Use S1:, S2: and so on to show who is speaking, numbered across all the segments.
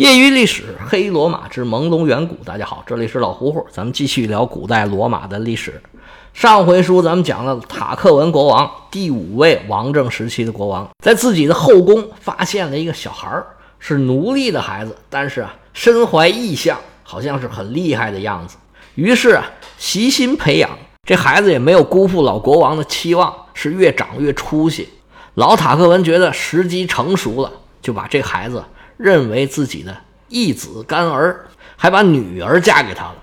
S1: 业余历史，黑罗马之朦胧远古。大家好，这里是老胡胡，咱们继续聊古代罗马的历史。上回书咱们讲了塔克文国王，第五位王政时期的国王，在自己的后宫发现了一个小孩儿，是奴隶的孩子，但是啊，身怀异象，好像是很厉害的样子。于是啊，悉心培养这孩子，也没有辜负老国王的期望，是越长越出息。老塔克文觉得时机成熟了，就把这孩子。认为自己的义子干儿，还把女儿嫁给他了。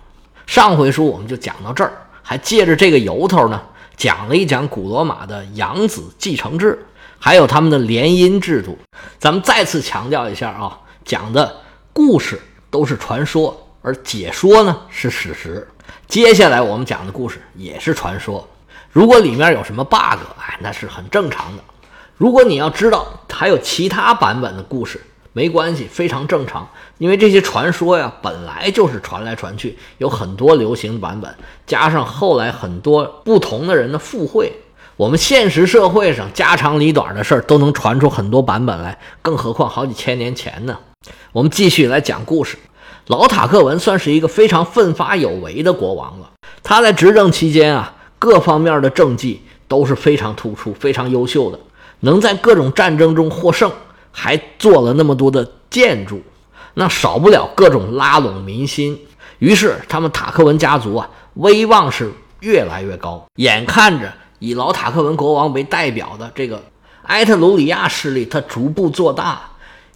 S1: 上回书我们就讲到这儿，还借着这个由头呢，讲了一讲古罗马的养子继承制，还有他们的联姻制度。咱们再次强调一下啊，讲的故事都是传说，而解说呢是史实。接下来我们讲的故事也是传说，如果里面有什么 bug，哎，那是很正常的。如果你要知道还有其他版本的故事。没关系，非常正常，因为这些传说呀，本来就是传来传去，有很多流行版本，加上后来很多不同的人的附会，我们现实社会上家长里短的事儿都能传出很多版本来，更何况好几千年前呢？我们继续来讲故事。老塔克文算是一个非常奋发有为的国王了，他在执政期间啊，各方面的政绩都是非常突出、非常优秀的，能在各种战争中获胜。还做了那么多的建筑，那少不了各种拉拢民心。于是他们塔克文家族啊，威望是越来越高。眼看着以老塔克文国王为代表的这个埃特鲁里亚势力，他逐步做大，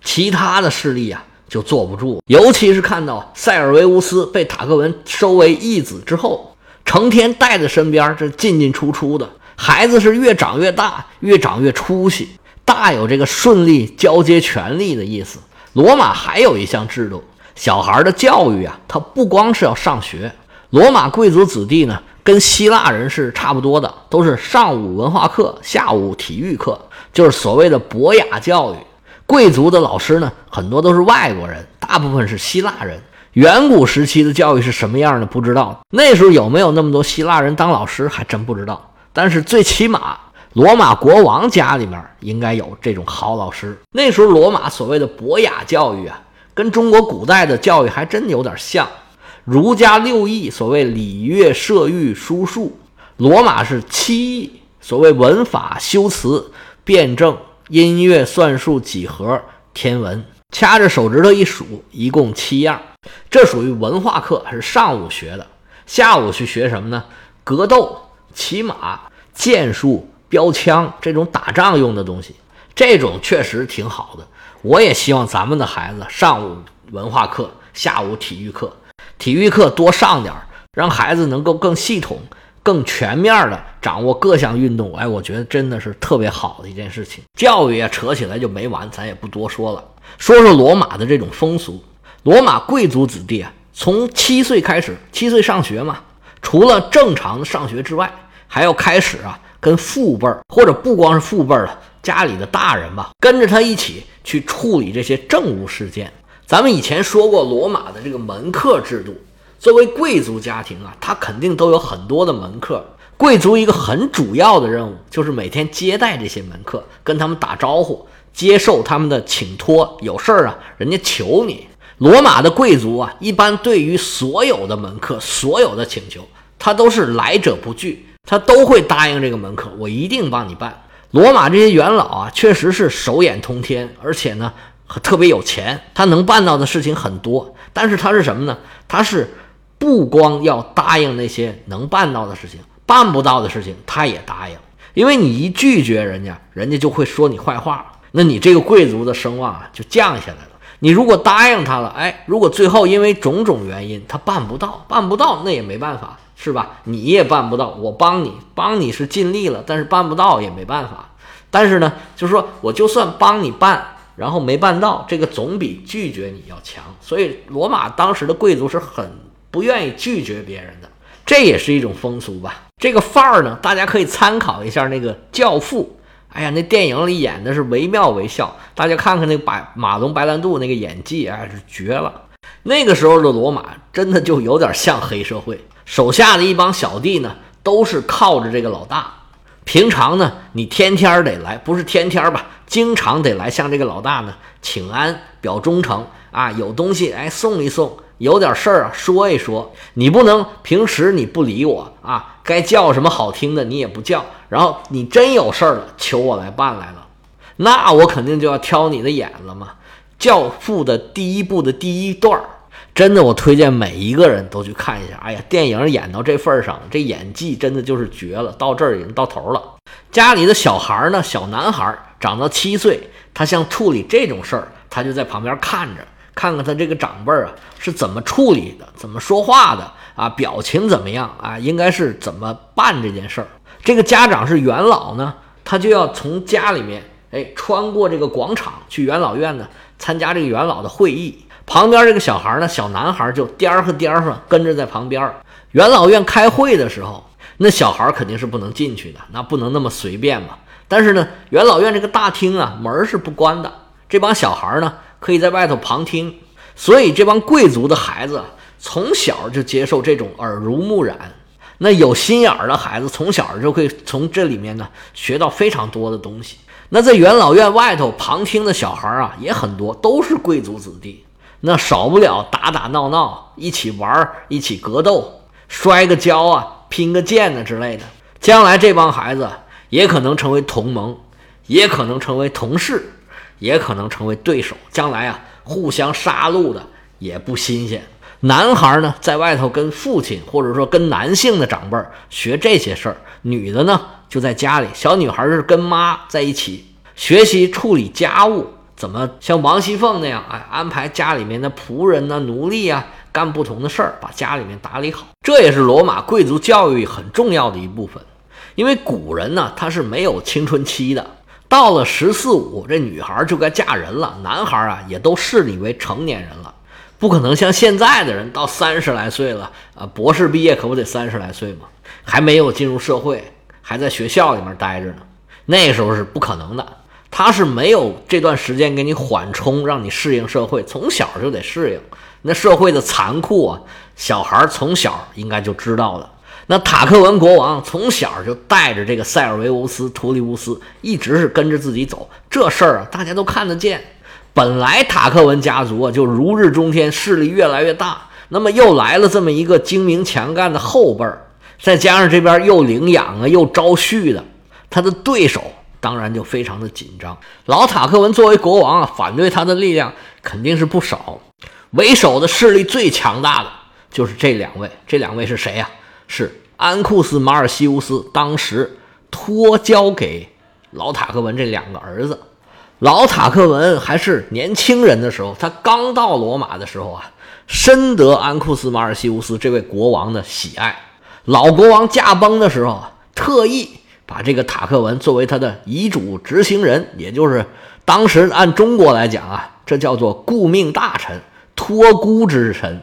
S1: 其他的势力啊就坐不住。尤其是看到塞尔维乌斯被塔克文收为义子之后，成天带在身边，这进进出出的孩子是越长越大，越长越出息。大有这个顺利交接权力的意思。罗马还有一项制度，小孩的教育啊，他不光是要上学。罗马贵族子弟呢，跟希腊人是差不多的，都是上午文化课，下午体育课，就是所谓的博雅教育。贵族的老师呢，很多都是外国人，大部分是希腊人。远古时期的教育是什么样的？不知道。那时候有没有那么多希腊人当老师，还真不知道。但是最起码。罗马国王家里面应该有这种好老师。那时候罗马所谓的博雅教育啊，跟中国古代的教育还真有点像。儒家六艺，所谓礼乐射御书数；罗马是七艺，所谓文法修辞辩证音乐算术几何天文。掐着手指头一数，一共七样。这属于文化课，是上午学的。下午去学什么呢？格斗、骑马、剑术。标枪这种打仗用的东西，这种确实挺好的。我也希望咱们的孩子上午文化课，下午体育课，体育课多上点儿，让孩子能够更系统、更全面的掌握各项运动。哎，我觉得真的是特别好的一件事情。教育啊，扯起来就没完，咱也不多说了。说说罗马的这种风俗，罗马贵族子弟啊，从七岁开始，七岁上学嘛，除了正常的上学之外，还要开始啊。跟父辈儿，或者不光是父辈儿了，家里的大人吧，跟着他一起去处理这些政务事件。咱们以前说过，罗马的这个门客制度，作为贵族家庭啊，他肯定都有很多的门客。贵族一个很主要的任务就是每天接待这些门客，跟他们打招呼，接受他们的请托。有事儿啊，人家求你。罗马的贵族啊，一般对于所有的门客、所有的请求，他都是来者不拒。他都会答应这个门客，我一定帮你办。罗马这些元老啊，确实是手眼通天，而且呢，特别有钱，他能办到的事情很多。但是他是什么呢？他是不光要答应那些能办到的事情，办不到的事情他也答应。因为你一拒绝人家，人家就会说你坏话，那你这个贵族的声望啊就降下来了。你如果答应他了，哎，如果最后因为种种原因他办不到，办不到那也没办法。是吧？你也办不到，我帮你，帮你是尽力了，但是办不到也没办法。但是呢，就是说，我就算帮你办，然后没办到，这个总比拒绝你要强。所以，罗马当时的贵族是很不愿意拒绝别人的，这也是一种风俗吧。这个范儿呢，大家可以参考一下那个《教父》。哎呀，那电影里演的是惟妙惟肖，大家看看那白马龙白兰度那个演技，啊，是绝了。那个时候的罗马真的就有点像黑社会。手下的一帮小弟呢，都是靠着这个老大。平常呢，你天天得来，不是天天吧，经常得来向这个老大呢请安，表忠诚。啊，有东西哎送一送，有点事儿啊说一说。你不能平时你不理我啊，该叫什么好听的你也不叫，然后你真有事儿了求我来办来了，那我肯定就要挑你的眼了嘛。教父的第一部的第一段儿。真的，我推荐每一个人都去看一下。哎呀，电影演到这份儿上，这演技真的就是绝了。到这儿已经到头了。家里的小孩儿呢，小男孩儿长到七岁，他像处理这种事儿，他就在旁边看着，看看他这个长辈儿啊是怎么处理的，怎么说话的啊，表情怎么样啊，应该是怎么办这件事儿。这个家长是元老呢，他就要从家里面哎穿过这个广场去元老院呢参加这个元老的会议。旁边这个小孩呢，小男孩就颠儿和颠儿上跟着在旁边。元老院开会的时候，那小孩肯定是不能进去的，那不能那么随便嘛。但是呢，元老院这个大厅啊，门是不关的，这帮小孩呢可以在外头旁听。所以这帮贵族的孩子从小就接受这种耳濡目染。那有心眼儿的孩子从小就可以从这里面呢学到非常多的东西。那在元老院外头旁听的小孩啊也很多，都是贵族子弟。那少不了打打闹闹，一起玩儿一起格斗，摔个跤啊，拼个剑啊之类的。将来这帮孩子也可能成为同盟，也可能成为同事，也可能成为对手。将来啊，互相杀戮的也不新鲜。男孩呢，在外头跟父亲或者说跟男性的长辈学这些事儿；女的呢，就在家里，小女孩是跟妈在一起学习处理家务。怎么像王熙凤那样，哎，安排家里面的仆人呢、奴隶啊，干不同的事儿，把家里面打理好。这也是罗马贵族教育很重要的一部分。因为古人呢，他是没有青春期的，到了十四五，这女孩就该嫁人了，男孩啊，也都视你为成年人了，不可能像现在的人到三十来岁了，啊，博士毕业可不得三十来岁吗？还没有进入社会，还在学校里面待着呢，那时候是不可能的。他是没有这段时间给你缓冲，让你适应社会，从小就得适应那社会的残酷啊。小孩从小应该就知道了。那塔克文国王从小就带着这个塞尔维乌斯、图利乌斯，一直是跟着自己走。这事儿啊，大家都看得见。本来塔克文家族啊就如日中天，势力越来越大。那么又来了这么一个精明强干的后辈儿，再加上这边又领养啊又招婿的，他的对手。当然就非常的紧张。老塔克文作为国王啊，反对他的力量肯定是不少。为首的势力最强大的就是这两位。这两位是谁呀？是安库斯、马尔西乌斯。当时托交给老塔克文这两个儿子。老塔克文还是年轻人的时候，他刚到罗马的时候啊，深得安库斯、马尔西乌斯这位国王的喜爱。老国王驾崩的时候啊，特意。把这个塔克文作为他的遗嘱执行人，也就是当时按中国来讲啊，这叫做顾命大臣、托孤之臣。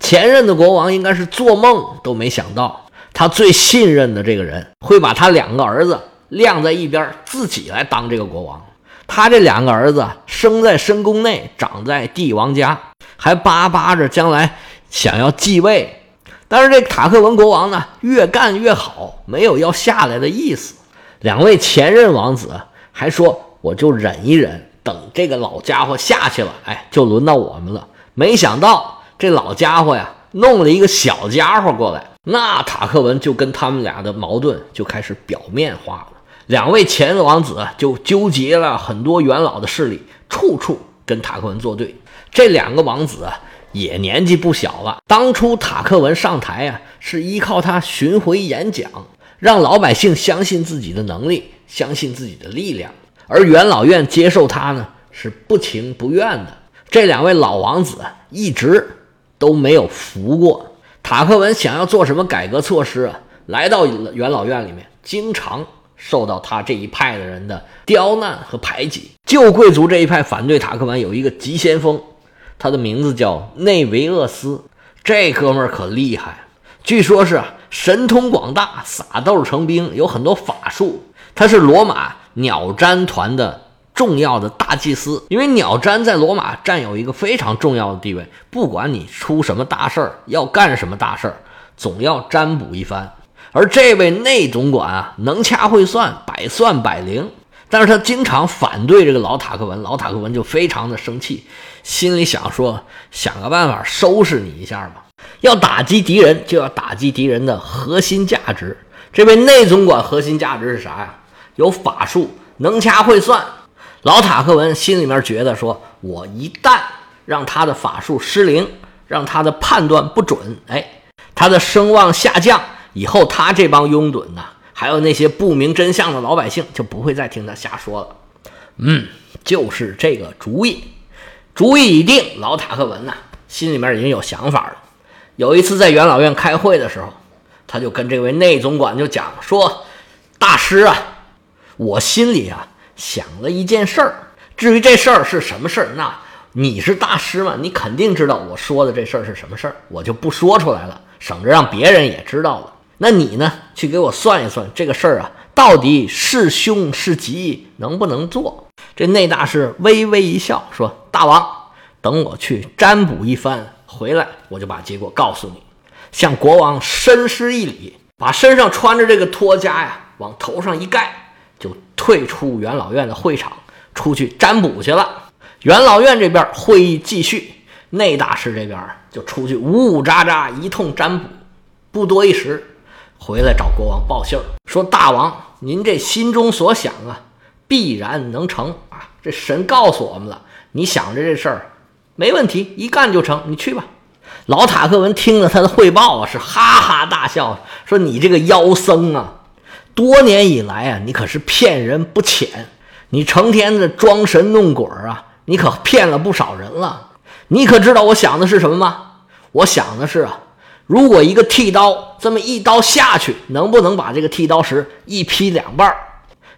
S1: 前任的国王应该是做梦都没想到，他最信任的这个人会把他两个儿子晾在一边，自己来当这个国王。他这两个儿子生在深宫内，长在帝王家，还巴巴着将来想要继位。但是这塔克文国王呢，越干越好，没有要下来的意思。两位前任王子还说：“我就忍一忍，等这个老家伙下去了，哎，就轮到我们了。”没想到这老家伙呀，弄了一个小家伙过来，那塔克文就跟他们俩的矛盾就开始表面化了。两位前王子就纠结了很多元老的势力，处处跟塔克文作对。这两个王子。也年纪不小了。当初塔克文上台呀，是依靠他巡回演讲，让老百姓相信自己的能力，相信自己的力量。而元老院接受他呢，是不情不愿的。这两位老王子一直都没有服过塔克文。想要做什么改革措施啊？来到元老院里面，经常受到他这一派的人的刁难和排挤。旧贵族这一派反对塔克文，有一个急先锋。他的名字叫内维厄斯，这哥们儿可厉害，据说是神通广大，撒豆成兵，有很多法术。他是罗马鸟占团的重要的大祭司，因为鸟占在罗马占有一个非常重要的地位，不管你出什么大事儿，要干什么大事儿，总要占卜一番。而这位内总管啊，能掐会算，百算百灵。但是他经常反对这个老塔克文，老塔克文就非常的生气，心里想说：想个办法收拾你一下吧。要打击敌人，就要打击敌人的核心价值。这位内总管核心价值是啥呀？有法术，能掐会算。老塔克文心里面觉得说：我一旦让他的法术失灵，让他的判断不准，哎，他的声望下降，以后他这帮拥趸呐。还有那些不明真相的老百姓就不会再听他瞎说了。嗯，就是这个主意，主意已定。老塔克文呐，心里面已经有想法了。有一次在元老院开会的时候，他就跟这位内总管就讲说：“大师啊，我心里啊想了一件事儿。至于这事儿是什么事儿，那你是大师嘛，你肯定知道我说的这事儿是什么事儿，我就不说出来了，省着让别人也知道了。”那你呢？去给我算一算这个事儿啊，到底是凶是吉，能不能做？这内大师微微一笑，说：“大王，等我去占卜一番回来，我就把结果告诉你。”向国王深施一礼，把身上穿着这个托枷呀往头上一盖，就退出元老院的会场，出去占卜去了。元老院这边会议继续，内大师这边就出去呜呜喳喳一通占卜，不多一时。回来找国王报信儿，说：“大王，您这心中所想啊，必然能成啊！这神告诉我们了，你想着这事儿没问题，一干就成。你去吧。”老塔克文听了他的汇报啊，是哈哈大笑，说：“你这个妖僧啊，多年以来啊，你可是骗人不浅，你成天的装神弄鬼啊，你可骗了不少人了。你可知道我想的是什么吗？我想的是啊。”如果一个剃刀这么一刀下去，能不能把这个剃刀石一劈两半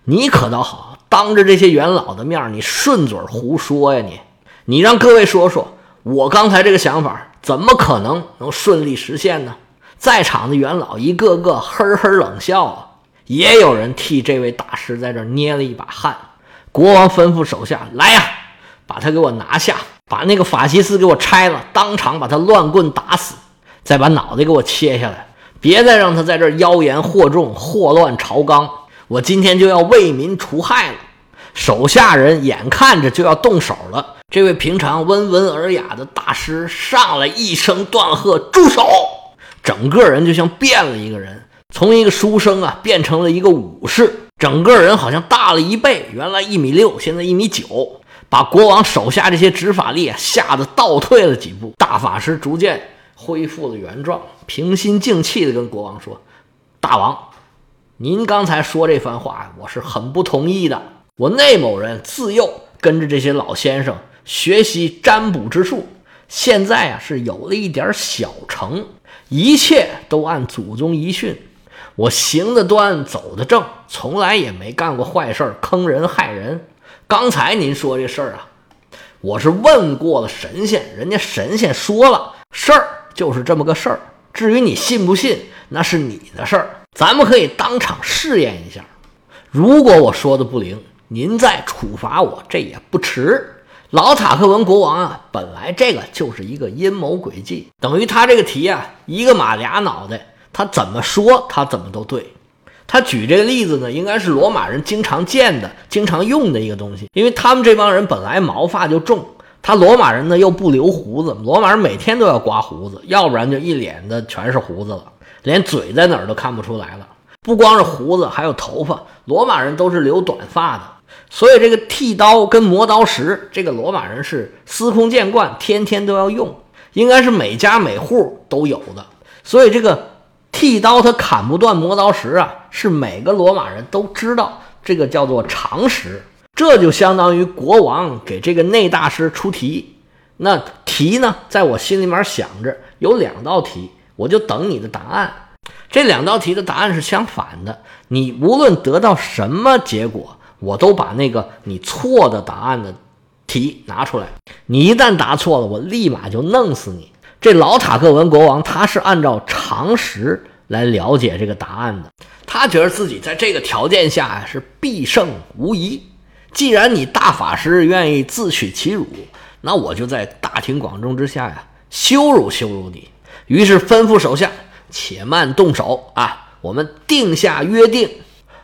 S1: 你可倒好，当着这些元老的面你顺嘴胡说呀你！你让各位说说，我刚才这个想法怎么可能能顺利实现呢？在场的元老一个个呵呵冷笑啊，也有人替这位大师在这捏了一把汗。国王吩咐手下来呀，把他给我拿下，把那个法西斯给我拆了，当场把他乱棍打死。再把脑袋给我切下来，别再让他在这妖言惑众、祸乱朝纲。我今天就要为民除害了。手下人眼看着就要动手了，这位平常温文尔雅的大师上来一声断喝：“住手！”整个人就像变了一个人，从一个书生啊变成了一个武士，整个人好像大了一倍。原来一米六，现在一米九，把国王手下这些执法力啊吓得倒退了几步。大法师逐渐。恢复了原状，平心静气地跟国王说：“大王，您刚才说这番话，我是很不同意的。我内某人自幼跟着这些老先生学习占卜之术，现在啊是有了一点小成，一切都按祖宗遗训。我行得端，走得正，从来也没干过坏事，坑人害人。刚才您说这事儿啊，我是问过了神仙，人家神仙说了事儿。”就是这么个事儿，至于你信不信，那是你的事儿。咱们可以当场试验一下，如果我说的不灵，您再处罚我，这也不迟。老塔克文国王啊，本来这个就是一个阴谋诡计，等于他这个题啊，一个马俩脑袋，他怎么说他怎么都对。他举这个例子呢，应该是罗马人经常见的、经常用的一个东西，因为他们这帮人本来毛发就重。他罗马人呢又不留胡子，罗马人每天都要刮胡子，要不然就一脸的全是胡子了，连嘴在哪儿都看不出来了。不光是胡子，还有头发，罗马人都是留短发的。所以这个剃刀跟磨刀石，这个罗马人是司空见惯，天天都要用，应该是每家每户都有的。所以这个剃刀它砍不断磨刀石啊，是每个罗马人都知道，这个叫做常识。这就相当于国王给这个内大师出题，那题呢，在我心里面想着有两道题，我就等你的答案。这两道题的答案是相反的，你无论得到什么结果，我都把那个你错的答案的题拿出来。你一旦答错了，我立马就弄死你。这老塔克文国王他是按照常识来了解这个答案的，他觉得自己在这个条件下呀是必胜无疑。既然你大法师愿意自取其辱，那我就在大庭广众之下呀羞辱羞辱你。于是吩咐手下且慢动手啊！我们定下约定，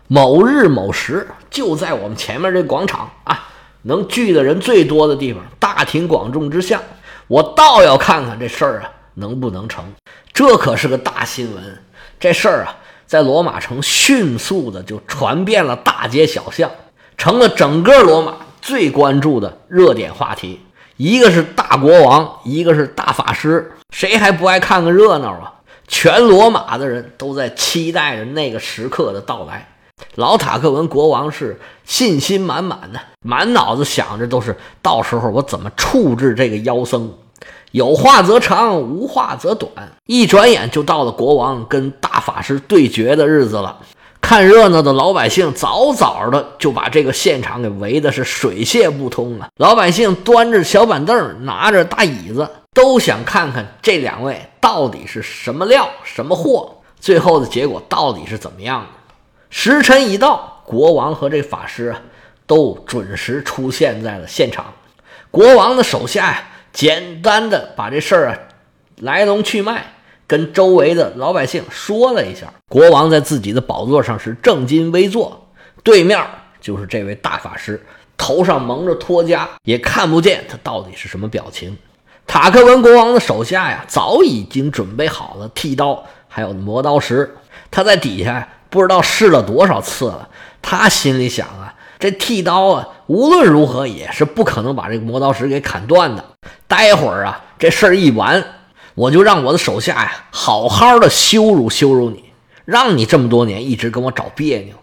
S1: 某日某时，就在我们前面这广场啊，能聚的人最多的地方，大庭广众之下，我倒要看看这事儿啊能不能成。这可是个大新闻，这事儿啊，在罗马城迅速的就传遍了大街小巷，成了整个罗马最关注的热点话题。一个是大国王，一个是大法师，谁还不爱看个热闹啊？全罗马的人都在期待着那个时刻的到来。老塔克文国王是信心满满的，满脑子想着都是到时候我怎么处置这个妖僧。有话则长，无话则短。一转眼就到了国王跟大法师对决的日子了。看热闹的老百姓早早的就把这个现场给围的是水泄不通了。老百姓端着小板凳，拿着大椅子，都想看看这两位到底是什么料、什么货，最后的结果到底是怎么样的。时辰一到，国王和这法师啊，都准时出现在了现场。国王的手下呀，简单的把这事儿啊来龙去脉。跟周围的老百姓说了一下，国王在自己的宝座上是正襟危坐，对面就是这位大法师，头上蒙着托枷，也看不见他到底是什么表情。塔克文国王的手下呀，早已经准备好了剃刀，还有磨刀石。他在底下不知道试了多少次了，他心里想啊，这剃刀啊，无论如何也是不可能把这个磨刀石给砍断的。待会儿啊，这事儿一完。我就让我的手下呀，好好的羞辱羞辱你，让你这么多年一直跟我找别扭。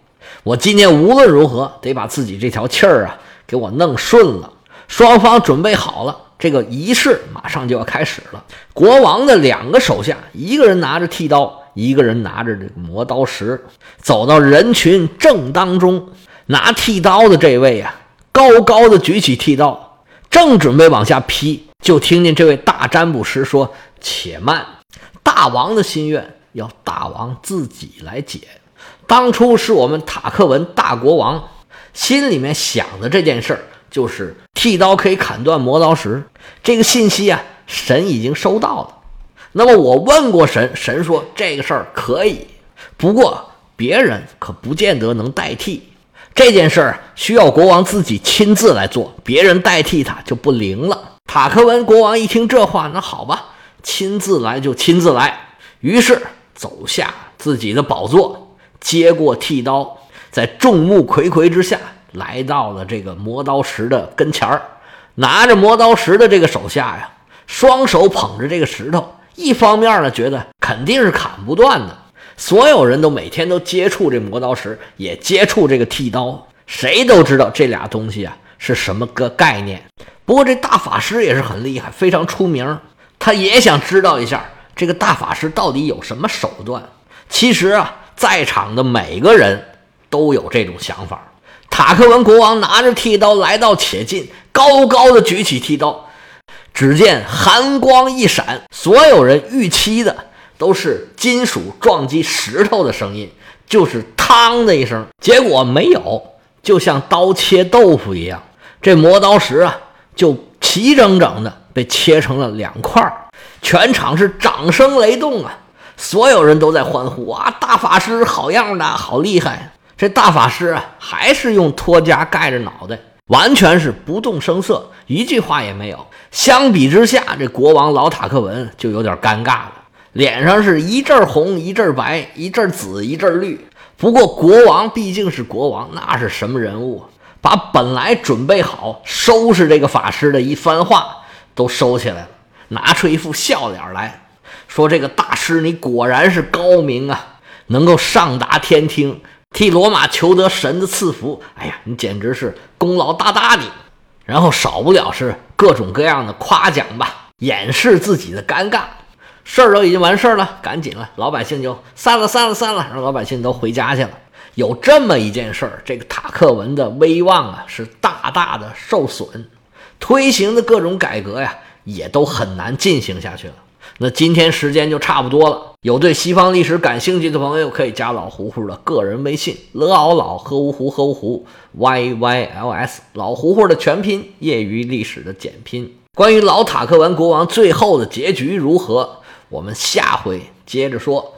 S1: 我今天无论如何得把自己这条气儿啊给我弄顺了。双方准备好了，这个仪式马上就要开始了。国王的两个手下，一个人拿着剃刀，一个人拿着这个磨刀石，走到人群正当中。拿剃刀的这位啊，高高的举起剃刀，正准备往下劈，就听见这位大占卜师说。且慢，大王的心愿要大王自己来解。当初是我们塔克文大国王心里面想的这件事儿，就是剃刀可以砍断磨刀石。这个信息啊，神已经收到了。那么我问过神，神说这个事儿可以，不过别人可不见得能代替。这件事儿需要国王自己亲自来做，别人代替他就不灵了。塔克文国王一听这话，那好吧。亲自来就亲自来，于是走下自己的宝座，接过剃刀，在众目睽睽之下来到了这个磨刀石的跟前儿，拿着磨刀石的这个手下呀，双手捧着这个石头，一方面呢觉得肯定是砍不断的，所有人都每天都接触这磨刀石，也接触这个剃刀，谁都知道这俩东西啊是什么个概念。不过这大法师也是很厉害，非常出名。他也想知道一下这个大法师到底有什么手段。其实啊，在场的每个人都有这种想法。塔克文国王拿着剃刀来到且近，高高的举起剃刀，只见寒光一闪，所有人预期的都是金属撞击石头的声音，就是“嘡”的一声。结果没有，就像刀切豆腐一样，这磨刀石啊，就齐整整的。被切成了两块儿，全场是掌声雷动啊！所有人都在欢呼啊！大法师好样的，好厉害！这大法师啊，还是用托夹盖着脑袋，完全是不动声色，一句话也没有。相比之下，这国王老塔克文就有点尴尬了，脸上是一阵红一阵白，一阵紫一阵绿。不过国王毕竟是国王，那是什么人物？把本来准备好收拾这个法师的一番话。都收起来了，拿出一副笑脸来说：“这个大师，你果然是高明啊，能够上达天听，替罗马求得神的赐福。哎呀，你简直是功劳大大的。”然后少不了是各种各样的夸奖吧，掩饰自己的尴尬。事儿都已经完事儿了，赶紧了，老百姓就散了，散了，散了，让老百姓都回家去了。有这么一件事儿，这个塔克文的威望啊是大大的受损。推行的各种改革呀，也都很难进行下去了。那今天时间就差不多了。有对西方历史感兴趣的朋友，可以加老胡胡的个人微信：lao 老喝芜湖喝芜湖 y y l s 老胡胡的全拼，业余历史的简拼。关于老塔克文国王最后的结局如何，我们下回接着说。